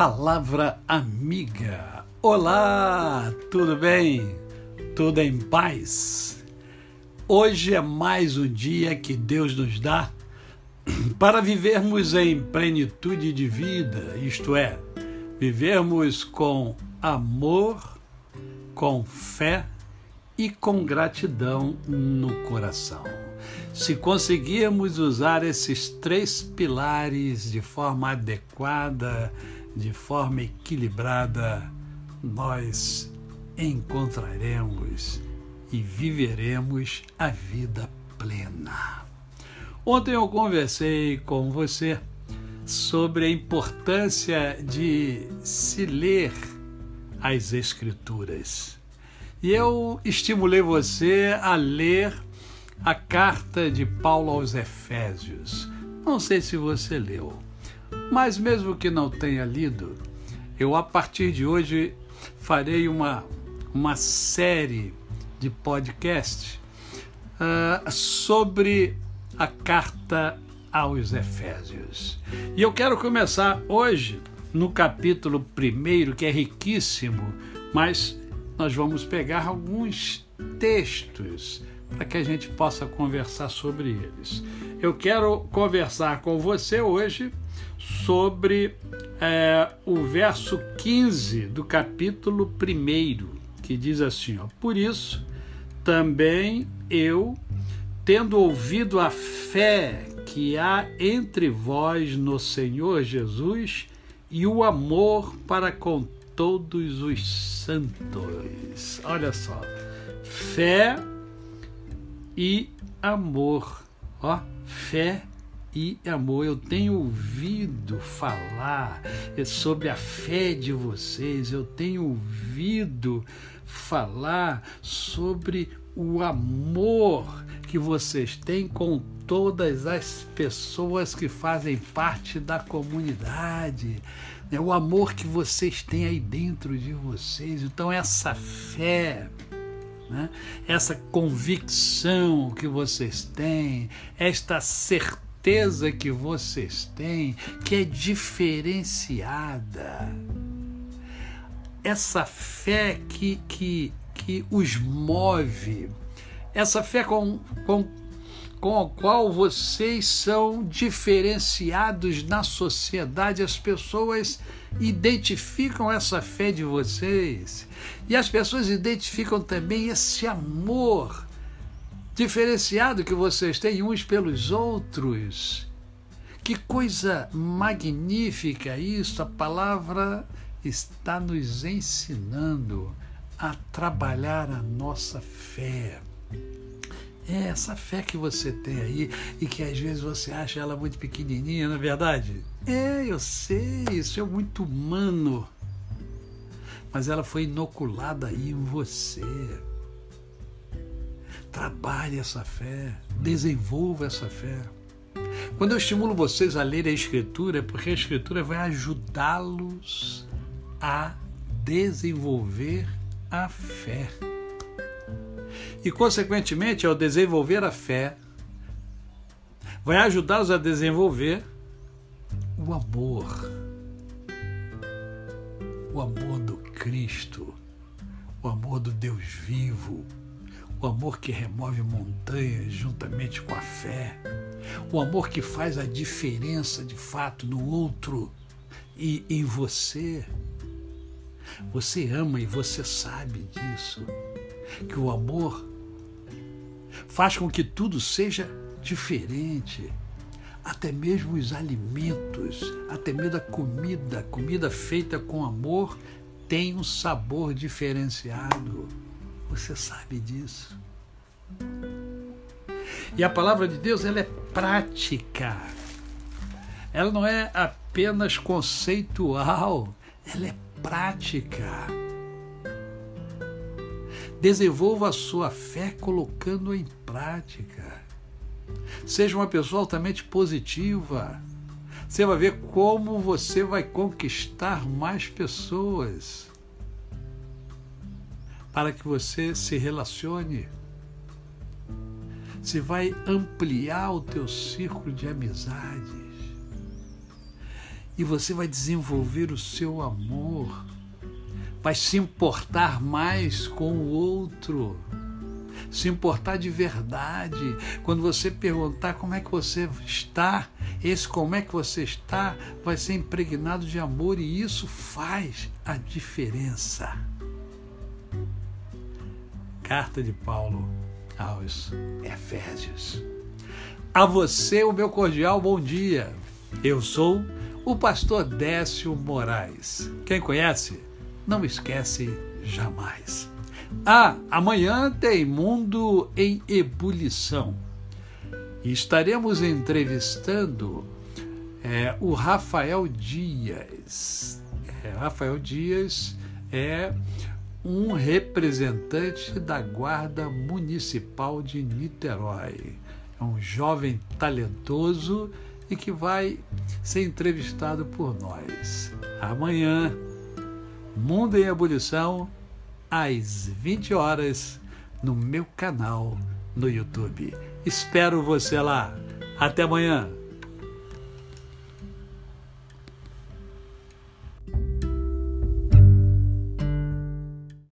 Palavra amiga. Olá, tudo bem? Tudo em paz? Hoje é mais um dia que Deus nos dá para vivermos em plenitude de vida, isto é, vivermos com amor, com fé e com gratidão no coração. Se conseguirmos usar esses três pilares de forma adequada, de forma equilibrada, nós encontraremos e viveremos a vida plena. Ontem eu conversei com você sobre a importância de se ler as Escrituras. E eu estimulei você a ler a carta de Paulo aos Efésios. Não sei se você leu, mas mesmo que não tenha lido, eu a partir de hoje farei uma, uma série de podcast uh, sobre a carta aos Efésios. E eu quero começar hoje no capítulo primeiro, que é riquíssimo, mas nós vamos pegar alguns textos para que a gente possa conversar sobre eles. Eu quero conversar com você hoje sobre é, o verso 15 do capítulo 1, que diz assim: ó, Por isso também eu, tendo ouvido a fé que há entre vós no Senhor Jesus e o amor para com todos os santos. Olha só, fé e amor. Ó, fé e amor. Eu tenho ouvido falar sobre a fé de vocês, eu tenho ouvido falar sobre o amor que vocês têm com todas as pessoas que fazem parte da comunidade, né? o amor que vocês têm aí dentro de vocês. Então, essa fé né? essa convicção que vocês têm, esta certeza que vocês têm, que é diferenciada, essa fé que, que, que os move, essa fé com, com com a qual vocês são diferenciados na sociedade. As pessoas identificam essa fé de vocês e as pessoas identificam também esse amor diferenciado que vocês têm uns pelos outros. Que coisa magnífica isso! A palavra está nos ensinando a trabalhar a nossa fé. É essa fé que você tem aí e que às vezes você acha ela muito pequenininha, não é verdade? É, eu sei, isso é muito humano. Mas ela foi inoculada aí em você. Trabalhe essa fé, desenvolva essa fé. Quando eu estimulo vocês a ler a Escritura, é porque a Escritura vai ajudá-los a desenvolver a fé e, consequentemente, ao desenvolver a fé, vai ajudá-los a desenvolver o amor. O amor do Cristo, o amor do Deus vivo, o amor que remove montanhas juntamente com a fé, o amor que faz a diferença de fato no outro e em você. Você ama e você sabe disso, que o amor faz com que tudo seja diferente. Até mesmo os alimentos, até mesmo a comida, comida feita com amor, tem um sabor diferenciado. Você sabe disso. E a palavra de Deus ela é prática. Ela não é apenas conceitual, ela é prática. Desenvolva a sua fé colocando em prática. Seja uma pessoa altamente positiva. Você vai ver como você vai conquistar mais pessoas para que você se relacione. Você vai ampliar o teu círculo de amizades. e você vai desenvolver o seu amor, vai se importar mais com o outro, se importar de verdade. Quando você perguntar como é que você está, esse como é que você está vai ser impregnado de amor e isso faz a diferença. Carta de Paulo aos Efésios. A você, o meu cordial bom dia. Eu sou o pastor Décio Moraes. Quem conhece, não esquece jamais. Ah, amanhã tem Mundo em Ebulição. Estaremos entrevistando é, o Rafael Dias. É, Rafael Dias é um representante da Guarda Municipal de Niterói. É um jovem talentoso e que vai ser entrevistado por nós. Amanhã, Mundo em Ebulição, às 20 horas, no meu canal no YouTube. Espero você lá. Até amanhã.